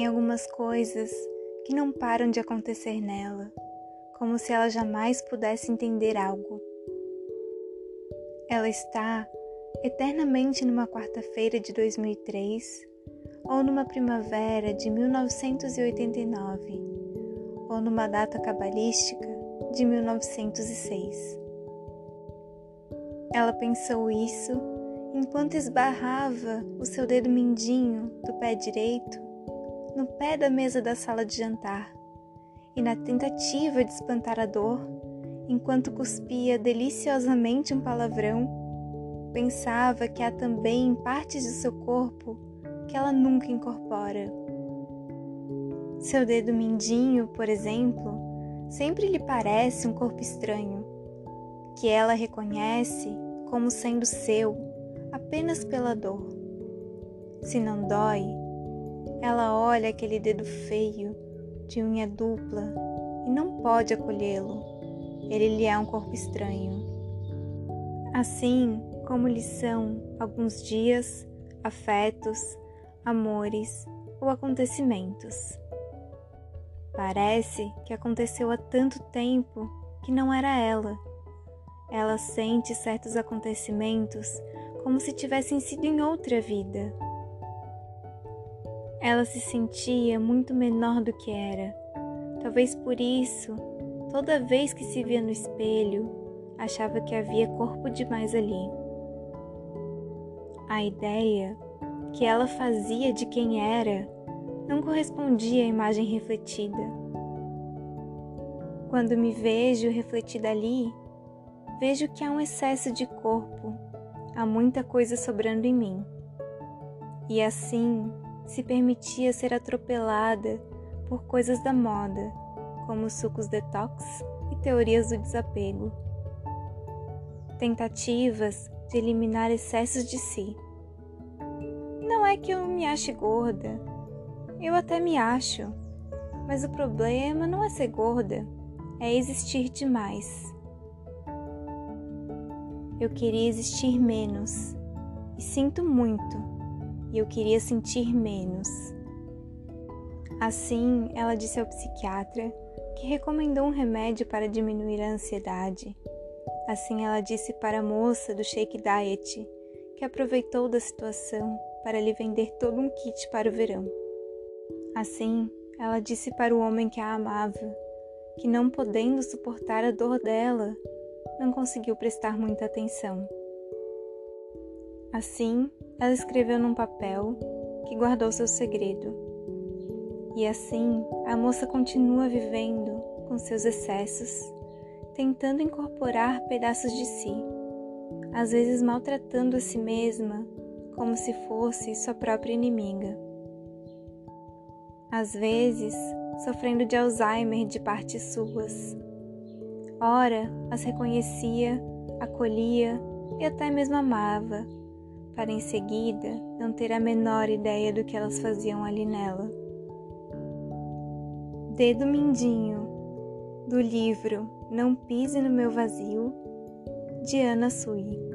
Tem algumas coisas que não param de acontecer nela, como se ela jamais pudesse entender algo. Ela está eternamente numa quarta-feira de 2003 ou numa primavera de 1989 ou numa data cabalística de 1906. Ela pensou isso enquanto esbarrava o seu dedo mindinho do pé direito no pé da mesa da sala de jantar e na tentativa de espantar a dor, enquanto cuspia deliciosamente um palavrão, pensava que há também partes do seu corpo que ela nunca incorpora. Seu dedo mindinho, por exemplo, sempre lhe parece um corpo estranho, que ela reconhece como sendo seu apenas pela dor. Se não dói, ela olha aquele dedo feio, de unha dupla, e não pode acolhê-lo. Ele lhe é um corpo estranho. Assim como lhe são alguns dias, afetos, amores ou acontecimentos. Parece que aconteceu há tanto tempo que não era ela. Ela sente certos acontecimentos como se tivessem sido em outra vida. Ela se sentia muito menor do que era. Talvez por isso, toda vez que se via no espelho, achava que havia corpo demais ali. A ideia que ela fazia de quem era não correspondia à imagem refletida. Quando me vejo refletida ali, vejo que há um excesso de corpo, há muita coisa sobrando em mim. E assim se permitia ser atropelada por coisas da moda, como sucos detox e teorias do desapego. Tentativas de eliminar excessos de si. Não é que eu me ache gorda, eu até me acho, mas o problema não é ser gorda, é existir demais. Eu queria existir menos e sinto muito e eu queria sentir menos. Assim, ela disse ao psiquiatra que recomendou um remédio para diminuir a ansiedade. Assim, ela disse para a moça do Shake Diet que aproveitou da situação para lhe vender todo um kit para o verão. Assim, ela disse para o homem que a amava que, não podendo suportar a dor dela, não conseguiu prestar muita atenção. Assim, ela escreveu num papel que guardou seu segredo. E assim, a moça continua vivendo com seus excessos, tentando incorporar pedaços de si, às vezes maltratando a si mesma como se fosse sua própria inimiga. Às vezes, sofrendo de Alzheimer de partes suas. Ora, as reconhecia, acolhia e até mesmo amava para em seguida não ter a menor ideia do que elas faziam ali nela. Dedo Mindinho, do livro Não Pise no Meu Vazio, de Ana Sui.